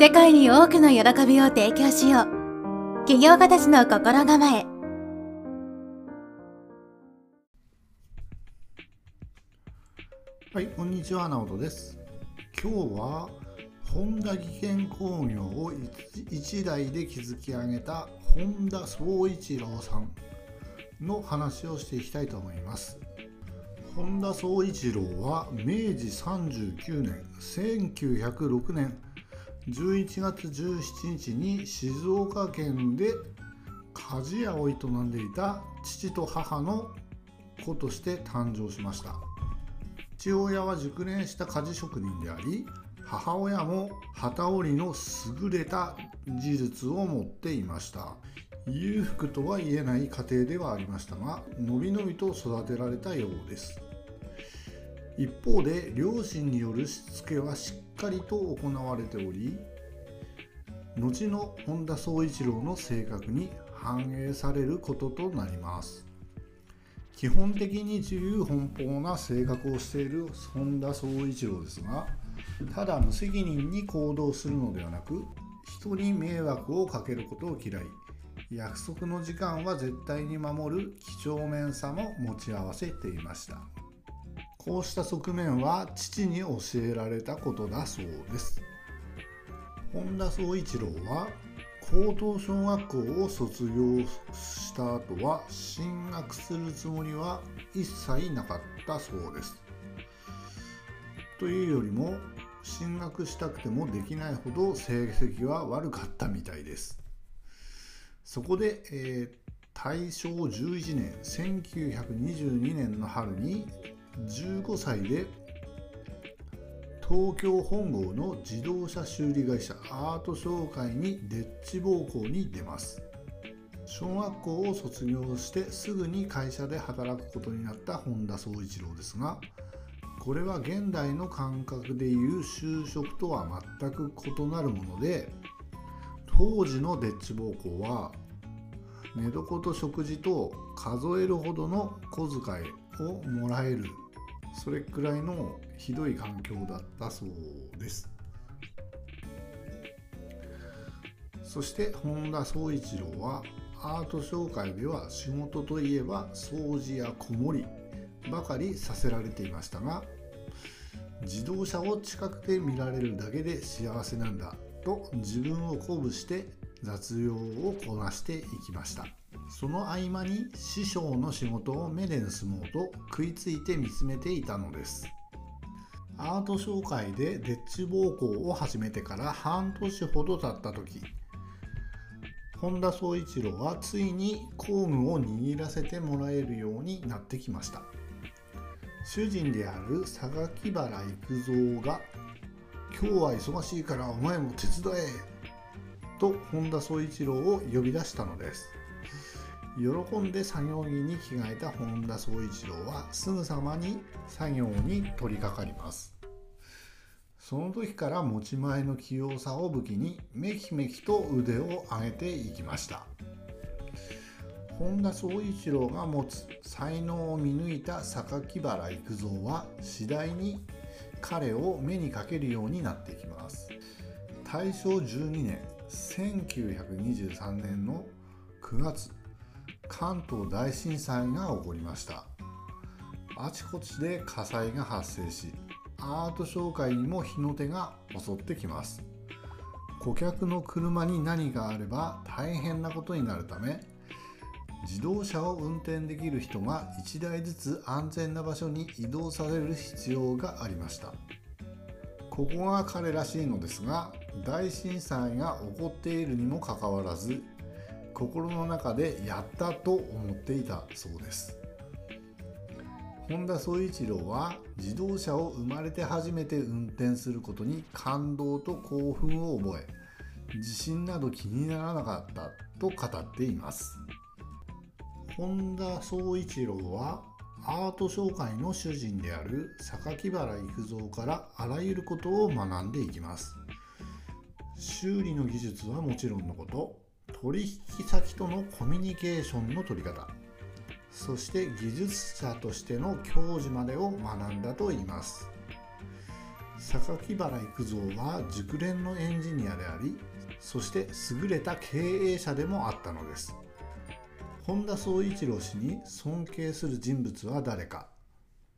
世界に多くの喜びを提供しよう起業家たちの心構えはい、こんにちは、直人です。今日は、本田技研工業を一代で築き上げた本田宗一郎さんの話をしていきたいと思います。本田宗一郎は明治39年、1906年11月17日に静岡県で鍛冶屋を営んでいた父と母の子として誕生しました。父親は熟練した鍛冶職人であり母親も機織りの優れた技術を持っていました裕福とは言えない家庭ではありましたがのびのびと育てられたようです一方で両親によるしつけはしっかりと行われており後の本田宗一郎の性格に反映されることとなります。基本的に自由奔放な性格をしている本田宗一郎ですがただ無責任に行動するのではなく人に迷惑をかけることを嫌い約束の時間は絶対に守る几帳面さも持ち合わせていました。こうした側面は父に教えられたことだそうです本田宗一郎は高等小学校を卒業した後は進学するつもりは一切なかったそうです。というよりも進学したくてもできないほど成績は悪かったみたいです。そこで、えー大正11年1922年の春に15歳で東京本郷の自動車修理会社アート商会にデッチ奉公に出ます。小学校を卒業してすぐに会社で働くことになった本田宗一郎ですがこれは現代の感覚でいう就職とは全く異なるもので当時のデッチ奉公は寝床と食事と数えるほどの小遣いをもらえるそれくらいのひどい環境だったそうです。そして本田宗一郎はアート紹介では仕事といえば掃除や子守ばかりさせられていましたが自動車を近くで見られるだけで幸せなんだと自分を鼓舞して雑用をこなしていきました。その合間に師匠の仕事を目で盗もうと食いついて見つめていたのですアート紹介でデッチ奉公を始めてから半年ほど経った時本田宗一郎はついに工具を握らせてもらえるようになってきました主人である榊原育三が「今日は忙しいからお前も手伝え!」と本田宗一郎を呼び出したのです喜んで作業着に着替えた本田宗一郎はすぐさまに作業に取り掛かります。その時から持ち前の器用さを武器にめきめきと腕を上げていきました。本田宗一郎が持つ才能を見抜いた榊原育三は次第に彼を目にかけるようになっていきます。大正12年1923年の9月関東大震災が起こりました。あちこちで火災が発生しアート紹介にも火の手が襲ってきます。顧客の車に何があれば大変なことになるため自動車を運転できる人が1台ずつ安全な場所に移動される必要がありました。ここが彼らしいのですが大震災が起こっているにもかかわらず心の中でやったと思っていたそうです。本田宗一郎は自動車を生まれて初めて運転することに感動と興奮を覚え地震など気にならなかったと語っています。本田宗一郎はアート紹介の主人である榊原育三からあらゆることを学んでいきます。修理の技術はもちろんのこと取引先とのコミュニケーションの取り方。そして技術者としての教授までを学んだといいます。榊原育三は熟練のエンジニアでありそして優れた経営者でもあったのです。本田宗一郎氏に尊敬する人物は誰か。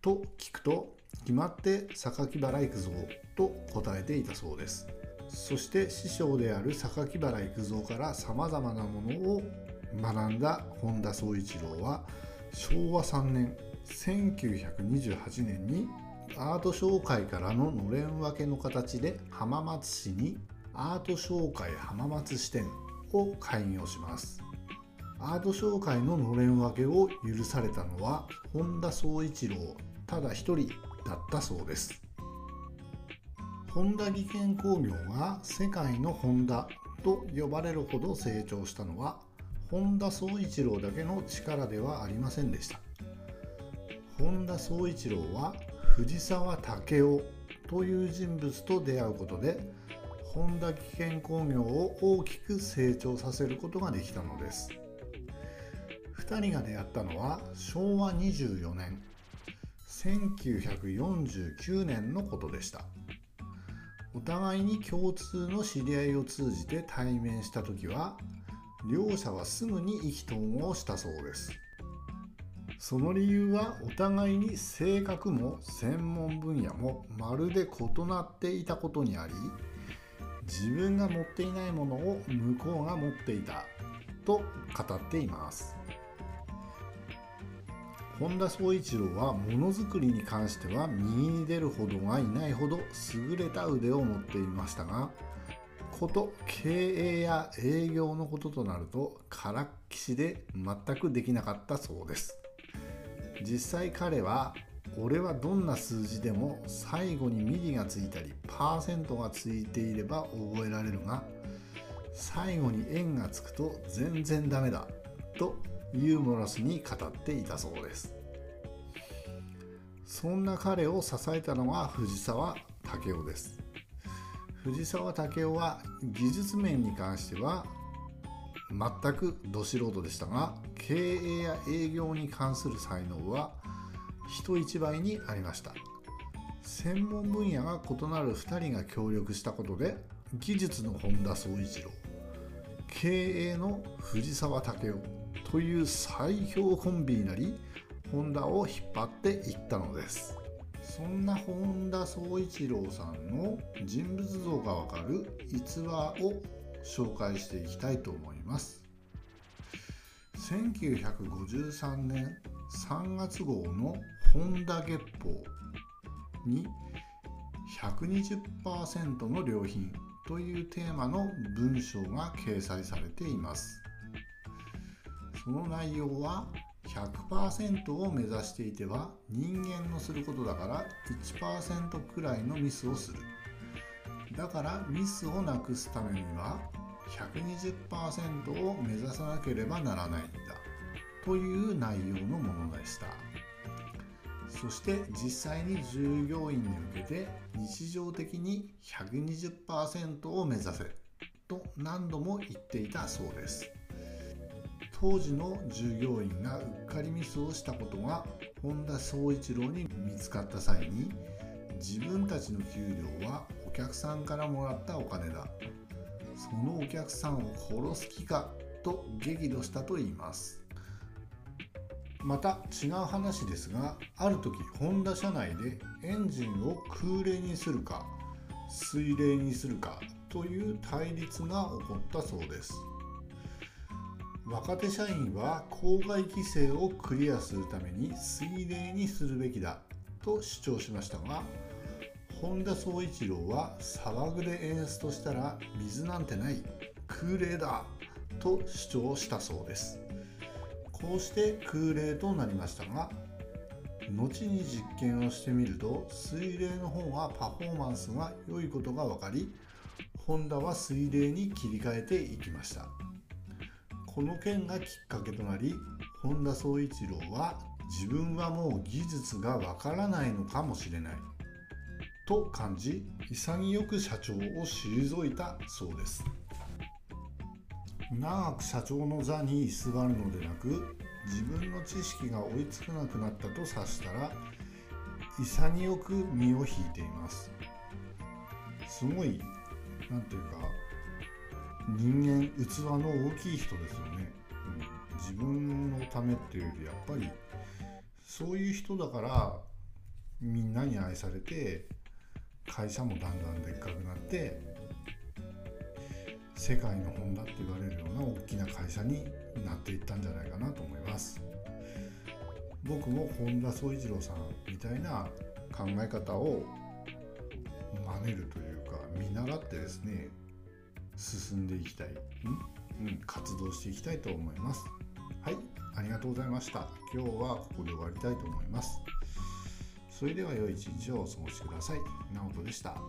と聞くと決まって榊原育三と答えていたそうです。そして師匠である榊原育三からさまざまなものを学んだ本田宗一郎は昭和3年1928年にアート商会からののれん分けの形で浜松市にアート商会浜松支店を開業します。アート商会ののれん分けを許されたのは本田宗一郎ただ一人だったそうです。本田技研工業が世界の本田と呼ばれるほど成長したのは本田宗一郎だけの力ではありませんでした。本田宗一郎は藤沢武雄という人物と出会うことで本田技研工業を大きく成長させることができたのです。2人が出会ったのは昭和24年1949年のことでした。お互いに共通の知り合いを通じて対面した時は両者はすぐに意気投合したそうです。その理由はお互いに性格も専門分野もまるで異なっていたことにあり自分が持っていないものを向こうが持っていたと語っています。本田宗一郎はものづくりに関しては右に出るほどがいないほど優れた腕を持っていましたがこと経営や営業のこととなるとからっきしで全くできなかったそうです。実際彼は俺はどんな数字でも最後にミリがついたりパーセントがついていれば覚えられるが最後に円がつくと全然ダメだとユーモラスに語っていたそうです。そんな彼を支えたのが藤沢武雄です。藤沢武雄は技術面に関しては全くど素人でしたが経営や営業に関する才能は人一倍にありました。専門分野が異なる2人が協力したことで技術の本田宗一郎経営の藤沢武雄という最強コンビになりホンダを引っ張っていったのです。そんな本田宗一郎さんの人物像がわかる逸話を紹介していきたいと思います。1953年3月号の本田月報に120%の良品というテーマの文章が掲載されています。その内容は100%を目指していては人間のすることだから1%くらいのミスをする。だからミスをなくすためには120%を目指さなければならないんだ。という内容のものでした。そして実際に従業員に向けて日常的に120%を目指せと何度も言っていたそうです。当時の従業員がうっかりミスをしたことが本田宗一郎に見つかった際に自分たちの給料はお客さんからもらったお金だ。そのお客さんを殺す気かと激怒したといいます。また違う話ですがある時ホンダ社内でエンジンを空冷にするか水冷にするかという対立が起こったそうです。若手社員は公害規制をクリアするために水冷にするべきだと主張しましたが本田宗一郎は騒ぐで演出としたら水なんてない空冷だと主張したそうです。こうして空冷となりましたが後に実験をしてみると水冷の方がパフォーマンスが良いことが分かりホンダは水冷に切り替えていきました。この件がきっかけとなり本田宗一郎は自分はもう技術がわからないのかもしれないと感じ潔く社長を退いたそうです。長く社長の座に居座るのでなく自分の知識が追いつかなくなったと察したら潔く身を引いています。すごいなんていうか人間器の大きい人ですよね、うん、自分のためっていうよりやっぱりそういう人だからみんなに愛されて会社もだんだんでっかくなって世界の本だって言われるような大きな会社になっていったんじゃないかなと思います。僕も本田宗一郎さんみたいな考え方を真似るというか見習ってですね進んでいきたい、うん、活動していきたいと思います。はい。ありがとうございました。今日はここで終わりたいと思います。それでは良い一日をお過ごしください。なおとでした。